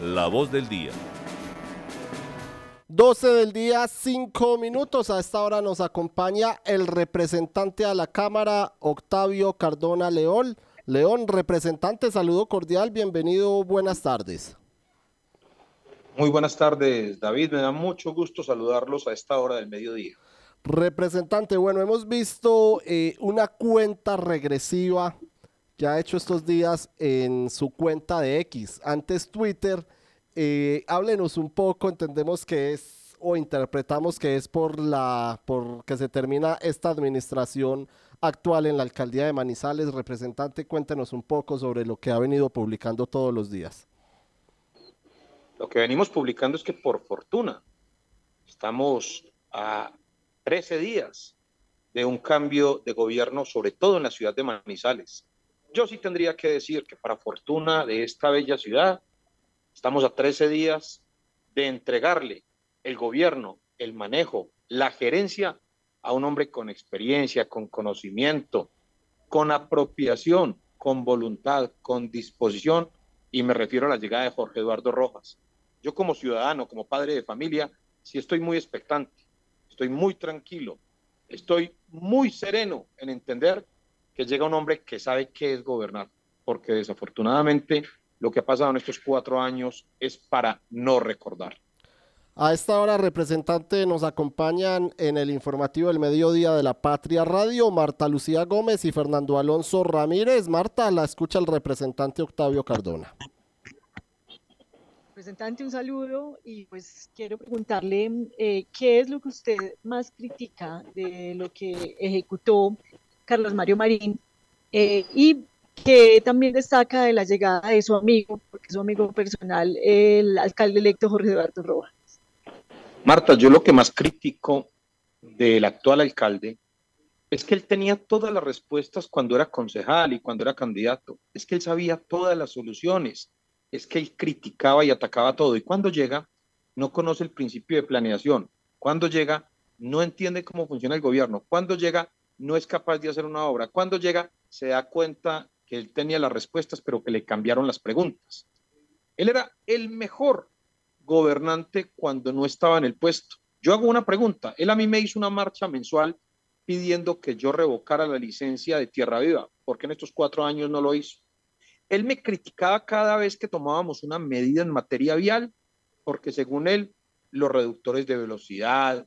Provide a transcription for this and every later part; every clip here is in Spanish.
La voz del día. 12 del día, 5 minutos. A esta hora nos acompaña el representante a la Cámara, Octavio Cardona León. León, representante, saludo cordial, bienvenido, buenas tardes. Muy buenas tardes, David. Me da mucho gusto saludarlos a esta hora del mediodía. Representante, bueno, hemos visto eh, una cuenta regresiva que ha hecho estos días en su cuenta de X, antes Twitter. Eh, háblenos un poco, entendemos que es o interpretamos que es por la por que se termina esta administración actual en la alcaldía de Manizales. Representante, cuéntenos un poco sobre lo que ha venido publicando todos los días. Lo que venimos publicando es que por fortuna estamos a 13 días de un cambio de gobierno, sobre todo en la ciudad de Manizales. Yo sí tendría que decir que para fortuna de esta bella ciudad, estamos a 13 días de entregarle el gobierno, el manejo, la gerencia a un hombre con experiencia, con conocimiento, con apropiación, con voluntad, con disposición, y me refiero a la llegada de Jorge Eduardo Rojas. Yo como ciudadano, como padre de familia, sí estoy muy expectante, estoy muy tranquilo, estoy muy sereno en entender que llega un hombre que sabe qué es gobernar, porque desafortunadamente lo que ha pasado en estos cuatro años es para no recordar. A esta hora, representante, nos acompañan en el informativo del mediodía de la Patria Radio Marta Lucía Gómez y Fernando Alonso Ramírez. Marta, la escucha el representante Octavio Cardona. Representante, un saludo y pues quiero preguntarle eh, qué es lo que usted más critica de lo que ejecutó Carlos Mario Marín eh, y que también destaca de la llegada de su amigo, porque es su amigo personal, el alcalde electo Jorge Eduardo Rojas. Marta, yo lo que más critico del actual alcalde es que él tenía todas las respuestas cuando era concejal y cuando era candidato. Es que él sabía todas las soluciones. Es que él criticaba y atacaba todo. Y cuando llega, no conoce el principio de planeación. Cuando llega, no entiende cómo funciona el gobierno. Cuando llega, no es capaz de hacer una obra. Cuando llega, se da cuenta que él tenía las respuestas, pero que le cambiaron las preguntas. Él era el mejor gobernante cuando no estaba en el puesto. Yo hago una pregunta. Él a mí me hizo una marcha mensual pidiendo que yo revocara la licencia de Tierra Viva, porque en estos cuatro años no lo hizo. Él me criticaba cada vez que tomábamos una medida en materia vial, porque según él, los reductores de velocidad,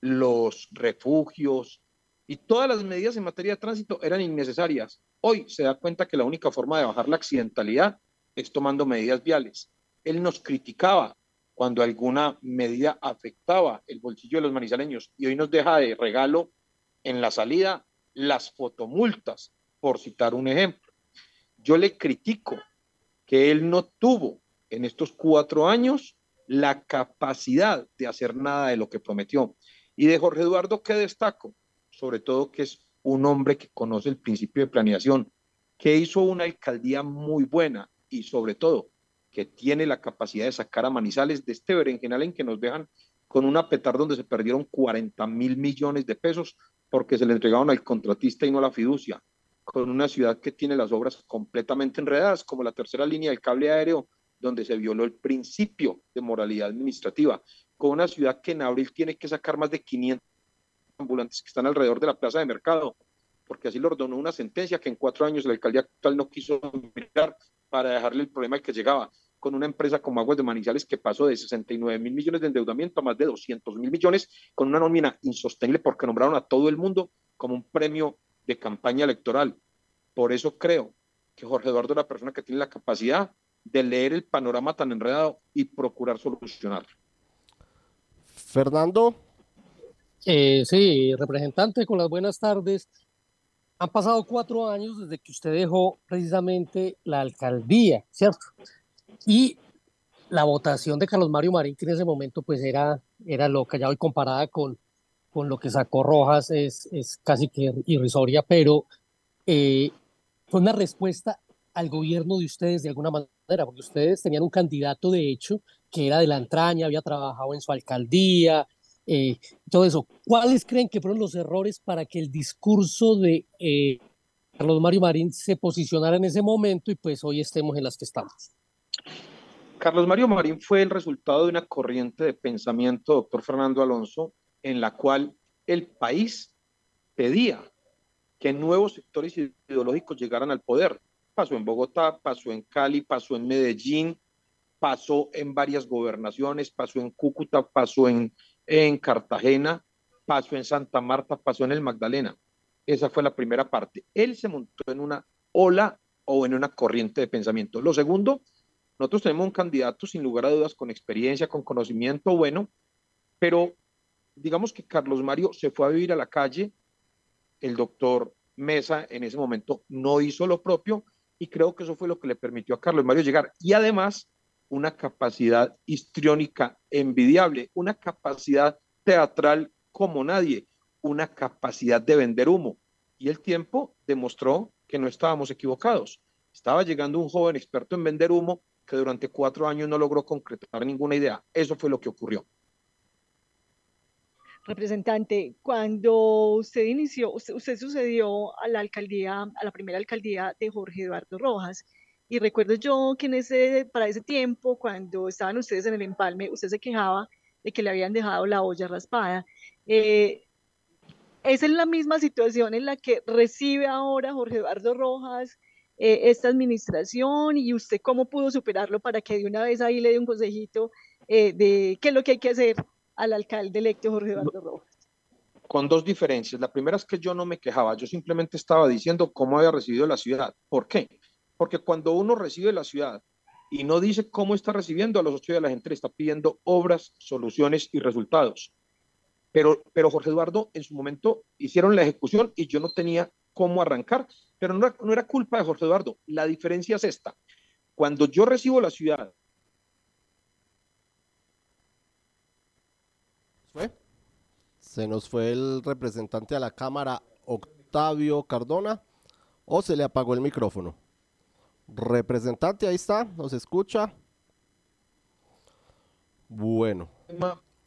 los refugios y todas las medidas en materia de tránsito eran innecesarias. Hoy se da cuenta que la única forma de bajar la accidentalidad es tomando medidas viales. Él nos criticaba cuando alguna medida afectaba el bolsillo de los manizaleños y hoy nos deja de regalo en la salida las fotomultas, por citar un ejemplo. Yo le critico que él no tuvo en estos cuatro años la capacidad de hacer nada de lo que prometió. Y de Jorge Eduardo, ¿qué destaco? Sobre todo que es un hombre que conoce el principio de planeación, que hizo una alcaldía muy buena y sobre todo que tiene la capacidad de sacar a Manizales de este berenjenal en que nos dejan con una petar donde se perdieron 40 mil millones de pesos porque se le entregaron al contratista y no a la fiducia, con una ciudad que tiene las obras completamente enredadas, como la tercera línea del cable aéreo, donde se violó el principio de moralidad administrativa, con una ciudad que en abril tiene que sacar más de 500 ambulantes que están alrededor de la plaza de mercado, porque así lo ordenó una sentencia que en cuatro años la alcaldía actual no quiso mirar para dejarle el problema al que llegaba con una empresa como Aguas de Manizales que pasó de 69 mil millones de endeudamiento a más de 200 mil millones, con una nómina insostenible porque nombraron a todo el mundo como un premio de campaña electoral. Por eso creo que Jorge Eduardo es la persona que tiene la capacidad de leer el panorama tan enredado y procurar solucionarlo. Fernando. Eh, sí, representante, con las buenas tardes. Han pasado cuatro años desde que usted dejó precisamente la alcaldía, ¿cierto? Y la votación de Carlos Mario Marín, que en ese momento pues era, era loca, ya hoy comparada con, con lo que sacó Rojas es, es casi que irrisoria, pero eh, fue una respuesta al gobierno de ustedes de alguna manera, porque ustedes tenían un candidato de hecho que era de la entraña, había trabajado en su alcaldía, eh, todo eso. ¿Cuáles creen que fueron los errores para que el discurso de eh, Carlos Mario Marín se posicionara en ese momento y pues hoy estemos en las que estamos? Carlos Mario Marín fue el resultado de una corriente de pensamiento, doctor Fernando Alonso, en la cual el país pedía que nuevos sectores ideológicos llegaran al poder. Pasó en Bogotá, pasó en Cali, pasó en Medellín, pasó en varias gobernaciones, pasó en Cúcuta, pasó en, en Cartagena, pasó en Santa Marta, pasó en el Magdalena. Esa fue la primera parte. Él se montó en una ola o en una corriente de pensamiento. Lo segundo, nosotros tenemos un candidato sin lugar a dudas con experiencia, con conocimiento bueno, pero digamos que Carlos Mario se fue a vivir a la calle, el doctor Mesa en ese momento no hizo lo propio y creo que eso fue lo que le permitió a Carlos Mario llegar. Y además, una capacidad histriónica envidiable, una capacidad teatral como nadie, una capacidad de vender humo. Y el tiempo demostró que no estábamos equivocados. Estaba llegando un joven experto en vender humo que durante cuatro años no logró concretar ninguna idea. Eso fue lo que ocurrió. Representante, cuando usted inició, usted, sucedió a la alcaldía, a la primera alcaldía de Jorge Eduardo Rojas, y recuerdo yo que en ese, para ese tiempo, cuando estaban ustedes en el empalme, usted se quejaba de que le habían dejado la olla raspada. Eh, ¿Es en la misma situación en la que recibe ahora Jorge Eduardo Rojas eh, esta administración y usted cómo pudo superarlo para que de una vez ahí le dé un consejito eh, de qué es lo que hay que hacer al alcalde electo Jorge Eduardo Rojas? Con dos diferencias. La primera es que yo no me quejaba, yo simplemente estaba diciendo cómo había recibido la ciudad. ¿Por qué? Porque cuando uno recibe la ciudad y no dice cómo está recibiendo a los ocho días, la gente le está pidiendo obras, soluciones y resultados. Pero, pero Jorge Eduardo en su momento hicieron la ejecución y yo no tenía cómo arrancar, pero no era, no era culpa de Jorge Eduardo. La diferencia es esta. Cuando yo recibo la ciudad Se nos fue el representante a la Cámara, Octavio Cardona, o se le apagó el micrófono. Representante, ahí está, nos escucha. Bueno.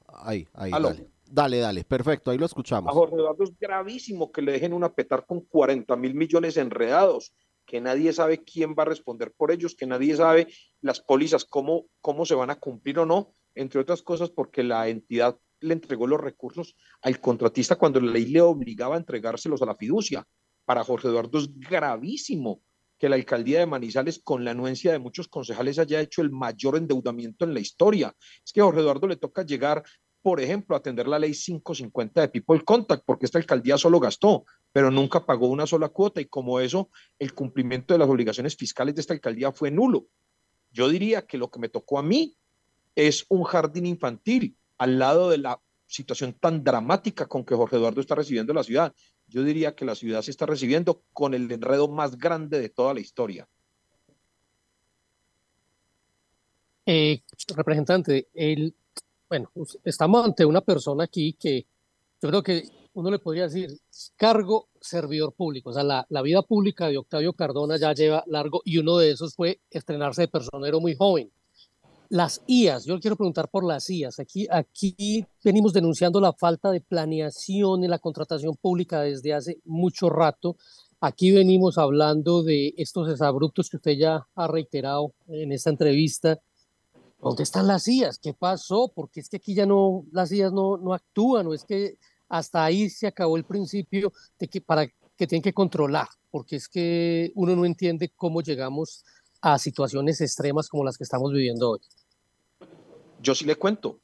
Ahí, ahí, dale. Dale, dale, perfecto, ahí lo escuchamos. A Jorge Eduardo es gravísimo que le dejen una petar con 40 mil millones enredados, que nadie sabe quién va a responder por ellos, que nadie sabe las pólizas, cómo, cómo se van a cumplir o no, entre otras cosas porque la entidad le entregó los recursos al contratista cuando la ley le obligaba a entregárselos a la fiducia. Para Jorge Eduardo es gravísimo que la alcaldía de Manizales, con la anuencia de muchos concejales, haya hecho el mayor endeudamiento en la historia. Es que a Jorge Eduardo le toca llegar, por ejemplo, a atender la ley 550 de People Contact, porque esta alcaldía solo gastó, pero nunca pagó una sola cuota y como eso, el cumplimiento de las obligaciones fiscales de esta alcaldía fue nulo. Yo diría que lo que me tocó a mí es un jardín infantil al lado de la situación tan dramática con que Jorge Eduardo está recibiendo la ciudad. Yo diría que la ciudad se está recibiendo con el enredo más grande de toda la historia. Eh, representante, el, bueno, estamos ante una persona aquí que yo creo que uno le podría decir cargo servidor público. O sea, la, la vida pública de Octavio Cardona ya lleva largo y uno de esos fue estrenarse de personero muy joven. Las IAS, yo quiero preguntar por las IAS. Aquí, aquí venimos denunciando la falta de planeación en la contratación pública desde hace mucho rato. Aquí venimos hablando de estos desabruptos que usted ya ha reiterado en esta entrevista. ¿Dónde están las IAS? ¿Qué pasó? Porque es que aquí ya no, las IAS no, no actúan, o es que hasta ahí se acabó el principio de que para que tienen que controlar, porque es que uno no entiende cómo llegamos a situaciones extremas como las que estamos viviendo hoy? Yo sí le cuento.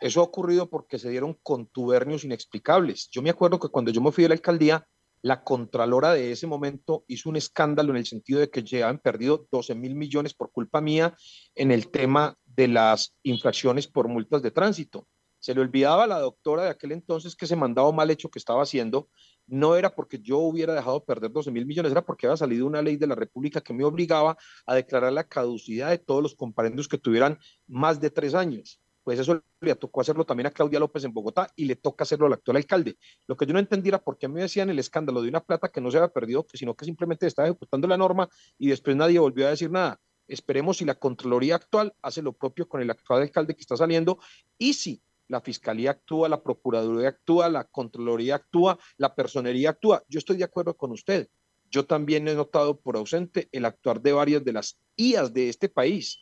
Eso ha ocurrido porque se dieron contubernios inexplicables. Yo me acuerdo que cuando yo me fui a la alcaldía, la contralora de ese momento hizo un escándalo en el sentido de que han perdido 12 mil millones por culpa mía en el tema de las infracciones por multas de tránsito. Se le olvidaba a la doctora de aquel entonces que ese mandado mal hecho que estaba haciendo no era porque yo hubiera dejado perder 12 mil millones, era porque había salido una ley de la República que me obligaba a declarar la caducidad de todos los comparendos que tuvieran más de tres años. Pues eso le tocó hacerlo también a Claudia López en Bogotá y le toca hacerlo al actual alcalde. Lo que yo no entendí era por qué me decían el escándalo de una plata que no se había perdido, sino que simplemente estaba ejecutando la norma y después nadie volvió a decir nada. Esperemos si la Contraloría actual hace lo propio con el actual alcalde que está saliendo y si la Fiscalía actúa, la Procuraduría actúa, la Contraloría actúa, la Personería actúa. Yo estoy de acuerdo con usted. Yo también he notado por ausente el actuar de varias de las IAS de este país.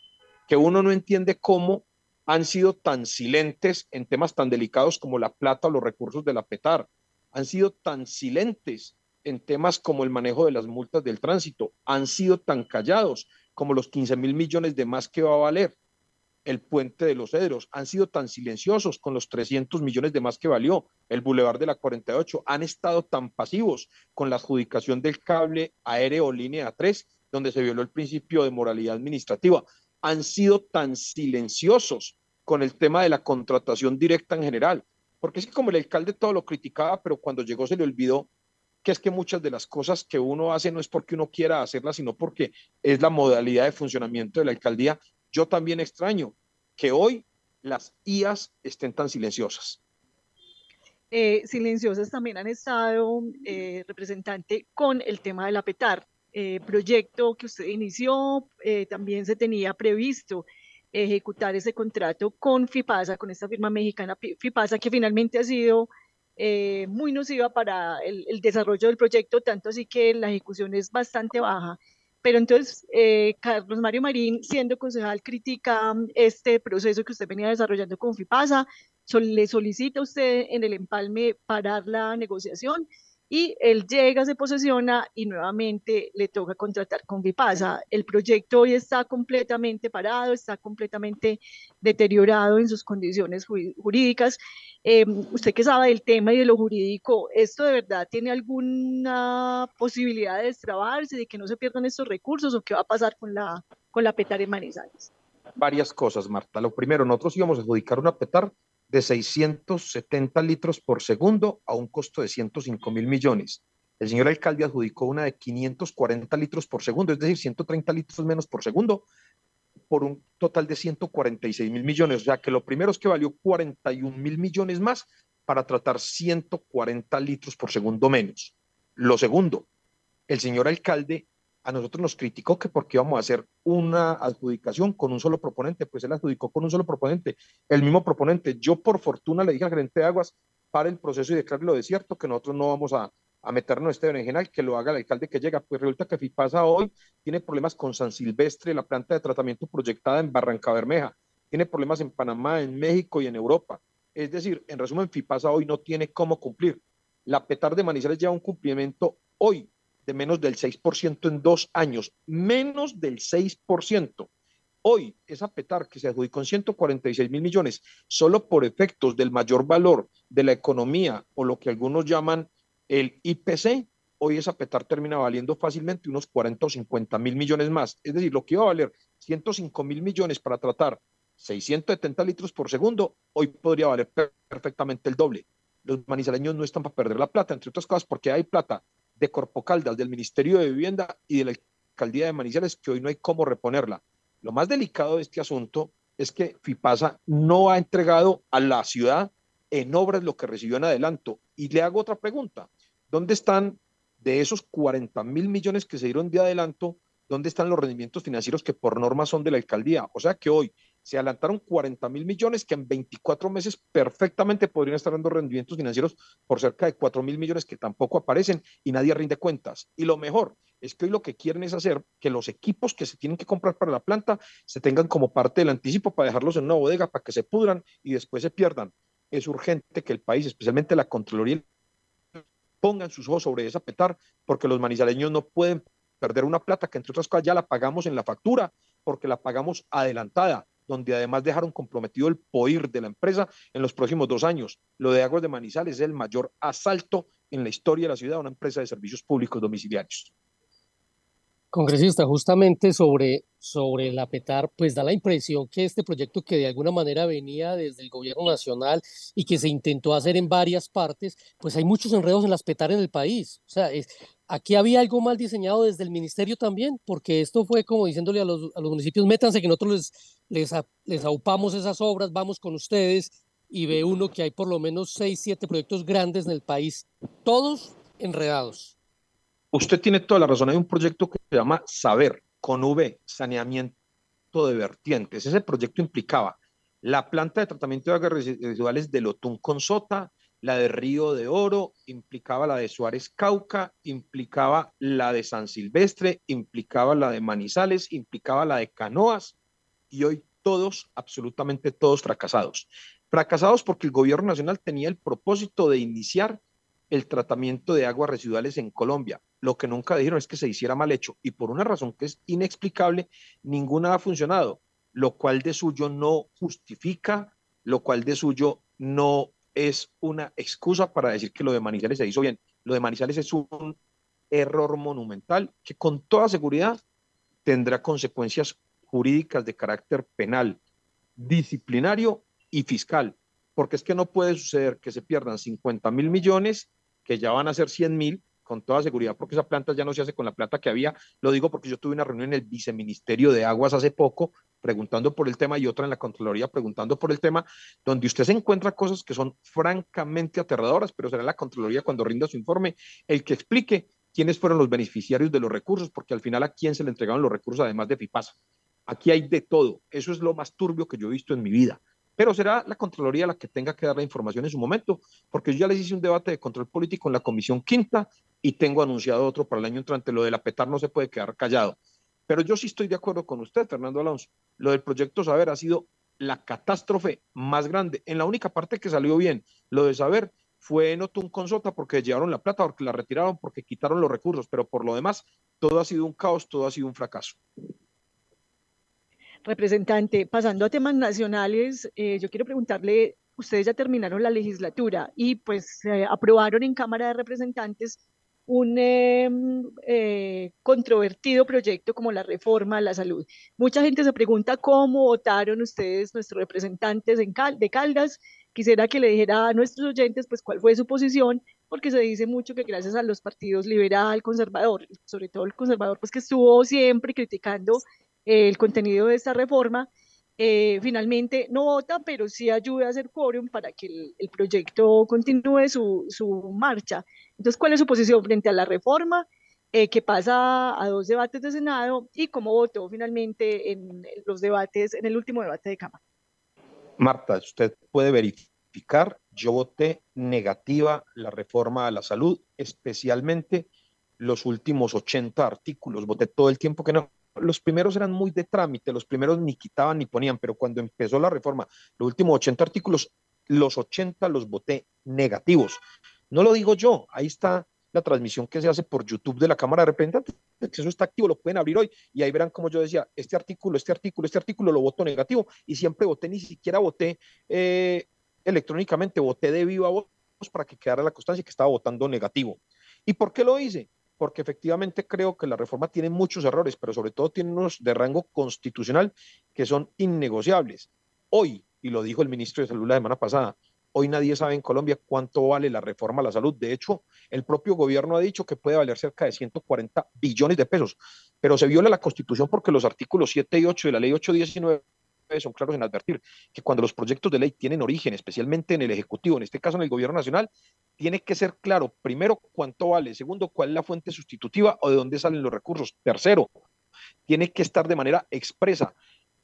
que uno no entiende cómo han sido tan silentes en temas tan delicados como la plata o los recursos de la PETAR, han sido tan silentes en temas como el manejo de las multas del tránsito, han sido tan callados como los 15 mil millones de más que va a valer el puente de los Cedros, han sido tan silenciosos con los 300 millones de más que valió el Boulevard de la 48, han estado tan pasivos con la adjudicación del cable aéreo línea 3, donde se violó el principio de moralidad administrativa, han sido tan silenciosos con el tema de la contratación directa en general, porque es que como el alcalde todo lo criticaba, pero cuando llegó se le olvidó que es que muchas de las cosas que uno hace no es porque uno quiera hacerlas, sino porque es la modalidad de funcionamiento de la alcaldía yo también extraño que hoy las IAS estén tan silenciosas. Eh, silenciosas también han estado, eh, representante, con el tema de la PETAR, eh, proyecto que usted inició, también se tenía previsto ejecutar ese contrato con FIPASA, con esta firma mexicana FIPASA, que finalmente ha sido muy nociva para el, desarrollo del proyecto, tanto así que la ejecución es bastante baja. Pero entonces, eh, Carlos Mario Marín, siendo concejal, critica mm, este proceso que usted venía desarrollando con FIPASA, le solicita a usted en el empalme parar la negociación y él llega, se posesiona y nuevamente le toca contratar con Vipasa. El proyecto hoy está completamente parado, está completamente deteriorado en sus condiciones jurídicas. Eh, usted que sabe del tema y de lo jurídico, ¿esto de verdad tiene alguna posibilidad de destrabarse, de que no se pierdan estos recursos o qué va a pasar con la, con la PETAR en Manizales? Varias cosas, Marta. Lo primero, nosotros íbamos a adjudicar una PETAR de 670 litros por segundo a un costo de 105 mil millones. El señor alcalde adjudicó una de 540 litros por segundo, es decir, 130 litros menos por segundo, por un total de 146 mil millones. O sea que lo primero es que valió 41 mil millones más para tratar 140 litros por segundo menos. Lo segundo, el señor alcalde a nosotros nos criticó que porque íbamos a hacer una adjudicación con un solo proponente, pues él adjudicó con un solo proponente, el mismo proponente. Yo por fortuna le dije al gerente de aguas, para el proceso y declararle lo desierto, que nosotros no vamos a, a meternos este berenjenal, que lo haga el alcalde que llega. Pues resulta que FIPASA hoy tiene problemas con San Silvestre, la planta de tratamiento proyectada en Barranca Bermeja, tiene problemas en Panamá, en México y en Europa. Es decir, en resumen, FIPASA hoy no tiene cómo cumplir. La PETAR de Manizales lleva un cumplimiento hoy de menos del 6% en dos años, menos del 6%. Hoy, esa petar que se adjudicó en 146 mil millones, solo por efectos del mayor valor de la economía o lo que algunos llaman el IPC, hoy esa petar termina valiendo fácilmente unos 40 o 50 mil millones más. Es decir, lo que iba a valer 105 mil millones para tratar 670 litros por segundo, hoy podría valer perfectamente el doble. Los manizaleños no están para perder la plata, entre otras cosas porque hay plata de Corpocaldas, del Ministerio de Vivienda y de la Alcaldía de Manizales, que hoy no hay cómo reponerla. Lo más delicado de este asunto es que FIPASA no ha entregado a la ciudad en obras lo que recibió en adelanto. Y le hago otra pregunta. ¿Dónde están de esos 40 mil millones que se dieron de adelanto? ¿Dónde están los rendimientos financieros que por norma son de la alcaldía? O sea que hoy se adelantaron 40 mil millones que en 24 meses perfectamente podrían estar dando rendimientos financieros por cerca de 4 mil millones que tampoco aparecen y nadie rinde cuentas. Y lo mejor es que hoy lo que quieren es hacer que los equipos que se tienen que comprar para la planta se tengan como parte del anticipo para dejarlos en una bodega para que se pudran y después se pierdan. Es urgente que el país, especialmente la Contraloría, pongan sus ojos sobre esa petar porque los manizaleños no pueden perder una plata que entre otras cosas ya la pagamos en la factura porque la pagamos adelantada donde además dejaron comprometido el POIR de la empresa en los próximos dos años. Lo de Aguas de Manizales es el mayor asalto en la historia de la ciudad a una empresa de servicios públicos domiciliarios. Congresista, justamente sobre, sobre la PETAR, pues da la impresión que este proyecto que de alguna manera venía desde el gobierno nacional y que se intentó hacer en varias partes, pues hay muchos enredos en las PETAR en el país. O sea, es, aquí había algo mal diseñado desde el ministerio también, porque esto fue como diciéndole a los, a los municipios, métanse que nosotros les, les, les aupamos esas obras, vamos con ustedes, y ve uno que hay por lo menos seis, siete proyectos grandes en el país, todos enredados. Usted tiene toda la razón, hay un proyecto que se llama Saber, con V, saneamiento de vertientes. Ese proyecto implicaba la planta de tratamiento de aguas residuales de Lotún con Sota, la de Río de Oro, implicaba la de Suárez Cauca, implicaba la de San Silvestre, implicaba la de Manizales, implicaba la de Canoas y hoy todos, absolutamente todos fracasados. Fracasados porque el gobierno nacional tenía el propósito de iniciar el tratamiento de aguas residuales en Colombia. Lo que nunca dijeron es que se hiciera mal hecho y por una razón que es inexplicable, ninguna ha funcionado, lo cual de suyo no justifica, lo cual de suyo no es una excusa para decir que lo de Manizales se hizo bien. Lo de Manizales es un error monumental que con toda seguridad tendrá consecuencias jurídicas de carácter penal, disciplinario y fiscal, porque es que no puede suceder que se pierdan 50 mil millones, que ya van a ser 100 mil, con toda seguridad, porque esa planta ya no se hace con la plata que había. Lo digo porque yo tuve una reunión en el viceministerio de Aguas hace poco, preguntando por el tema, y otra en la Contraloría preguntando por el tema, donde usted se encuentra cosas que son francamente aterradoras, pero será la Contraloría cuando rinda su informe el que explique quiénes fueron los beneficiarios de los recursos, porque al final a quién se le entregaron los recursos, además de FIPASA. Aquí hay de todo. Eso es lo más turbio que yo he visto en mi vida. Pero será la Contraloría la que tenga que dar la información en su momento, porque yo ya les hice un debate de control político en la Comisión Quinta y tengo anunciado otro para el año entrante. Lo de la PETAR no se puede quedar callado. Pero yo sí estoy de acuerdo con usted, Fernando Alonso. Lo del proyecto Saber ha sido la catástrofe más grande. En la única parte que salió bien, lo de Saber, fue en Otún Consota porque llevaron la plata, porque la retiraron, porque quitaron los recursos, pero por lo demás, todo ha sido un caos, todo ha sido un fracaso. Representante, pasando a temas nacionales, eh, yo quiero preguntarle, ustedes ya terminaron la legislatura y pues aprobaron en Cámara de Representantes un em, eh, controvertido proyecto como la reforma a la salud. Mucha gente se pregunta cómo votaron ustedes, nuestros representantes en de Caldas. Quisiera que le dijera a nuestros oyentes pues cuál fue su posición, porque se dice mucho que gracias a los partidos liberal, conservador, sobre todo el conservador, pues que estuvo siempre criticando el contenido de esta reforma, eh, finalmente no vota, pero sí ayuda a hacer quórum para que el, proyecto continúe su, su, marcha. Entonces, ¿cuál es su posición frente a la reforma? Eh, que pasa a dos debates de Senado y cómo votó finalmente en los debates, en el último debate de Cámara. Marta, usted puede verificar, yo voté negativa la reforma a la salud, especialmente los últimos 80 artículos, voté todo el tiempo que no, los primeros eran muy de trámite, los primeros ni quitaban ni ponían, pero cuando empezó la reforma, los últimos 80 artículos, los 80 los voté negativos. No lo digo yo, ahí está la transmisión que se hace por YouTube de la Cámara de Representantes, eso está activo, lo pueden abrir hoy y ahí verán como yo decía, este artículo, este artículo, este artículo lo voto negativo y siempre voté, ni siquiera voté eh, electrónicamente, voté de viva voz para que quedara la constancia que estaba votando negativo. ¿Y por qué lo hice? Porque efectivamente creo que la reforma tiene muchos errores, pero sobre todo tiene unos de rango constitucional que son innegociables. Hoy, y lo dijo el ministro de Salud la semana pasada, hoy nadie sabe en Colombia cuánto vale la reforma a la salud. De hecho, el propio gobierno ha dicho que puede valer cerca de 140 billones de pesos, pero se viola la constitución porque los artículos 7 y 8 de la ley 819 son claros en advertir que cuando los proyectos de ley tienen origen, especialmente en el Ejecutivo, en este caso en el Gobierno Nacional, tiene que ser claro, primero, cuánto vale, segundo, cuál es la fuente sustitutiva o de dónde salen los recursos, tercero, tiene que estar de manera expresa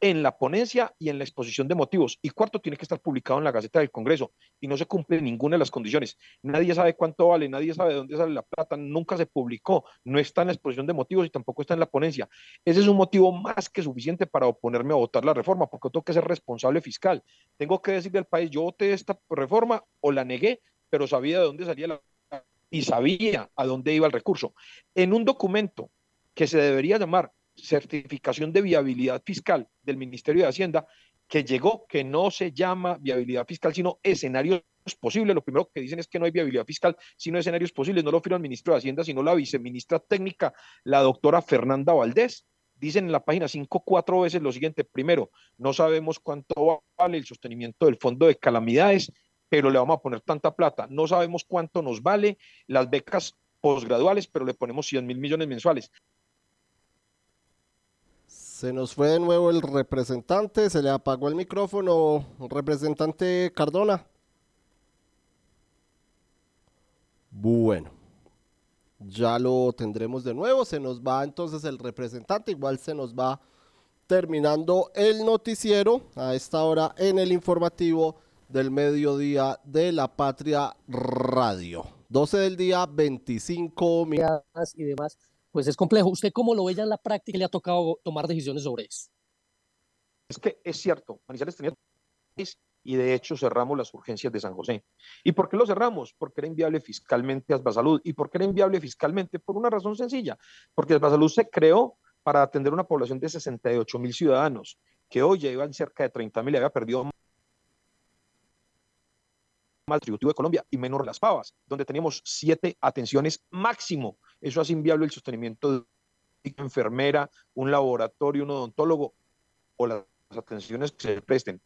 en la ponencia y en la exposición de motivos. Y cuarto, tiene que estar publicado en la Gaceta del Congreso y no se cumple ninguna de las condiciones. Nadie sabe cuánto vale, nadie sabe de dónde sale la plata, nunca se publicó, no está en la exposición de motivos y tampoco está en la ponencia. Ese es un motivo más que suficiente para oponerme a votar la reforma, porque tengo que ser responsable fiscal. Tengo que decirle al país, yo voté esta reforma o la negué, pero sabía de dónde salía la y sabía a dónde iba el recurso. En un documento que se debería llamar certificación de viabilidad fiscal del Ministerio de Hacienda que llegó, que no se llama viabilidad fiscal, sino escenarios posibles. Lo primero que dicen es que no hay viabilidad fiscal, sino escenarios posibles. No lo firma el ministro de Hacienda, sino la viceministra técnica, la doctora Fernanda Valdés. Dicen en la página 5 cuatro veces lo siguiente. Primero, no sabemos cuánto vale el sostenimiento del fondo de calamidades, pero le vamos a poner tanta plata. No sabemos cuánto nos vale las becas posgraduales, pero le ponemos 100 mil millones mensuales. Se nos fue de nuevo el representante, se le apagó el micrófono, representante Cardona. Bueno, ya lo tendremos de nuevo, se nos va entonces el representante, igual se nos va terminando el noticiero a esta hora en el informativo del mediodía de la Patria Radio. 12 del día, 25 minutos y demás pues es complejo. ¿Usted cómo lo ve ya en la práctica? ¿Le ha tocado tomar decisiones sobre eso? es que es cierto, Manizales tenía y de hecho cerramos las urgencias de San José. ¿Y por qué lo cerramos? Porque era inviable fiscalmente Salud. ¿Y por qué era inviable fiscalmente? Por una razón sencilla, porque Salud se creó para atender una población de 68 mil ciudadanos, que hoy ya iban cerca de 30 mil había perdido más tributivo de Colombia y menos las pavas, donde teníamos siete atenciones máximo. Eso hace inviable el sostenimiento de una enfermera, un laboratorio, un odontólogo o las atenciones que se presten.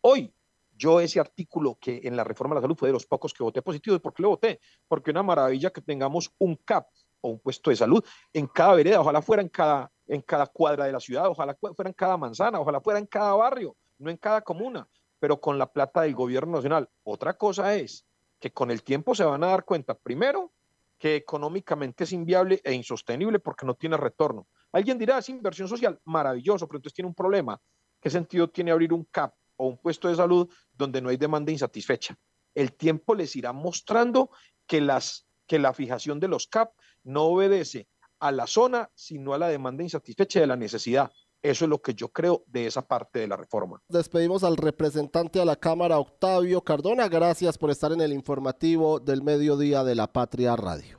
Hoy, yo ese artículo que en la reforma de la salud fue de los pocos que voté positivo. ¿Y por qué lo voté? Porque una maravilla que tengamos un CAP o un puesto de salud en cada vereda, ojalá fuera en cada, en cada cuadra de la ciudad, ojalá fuera en cada manzana, ojalá fuera en cada barrio, no en cada comuna, pero con la plata del gobierno nacional. Otra cosa es que con el tiempo se van a dar cuenta, primero, que económicamente es inviable e insostenible porque no tiene retorno. Alguien dirá, es inversión social, maravilloso, pero entonces tiene un problema. ¿Qué sentido tiene abrir un CAP o un puesto de salud donde no hay demanda insatisfecha. El tiempo les irá mostrando que, las, que la fijación de los CAP no obedece a la zona, sino a la demanda insatisfecha de la necesidad. Eso es lo que yo creo de esa parte de la reforma. Despedimos al representante a la Cámara, Octavio Cardona. Gracias por estar en el informativo del mediodía de la Patria Radio.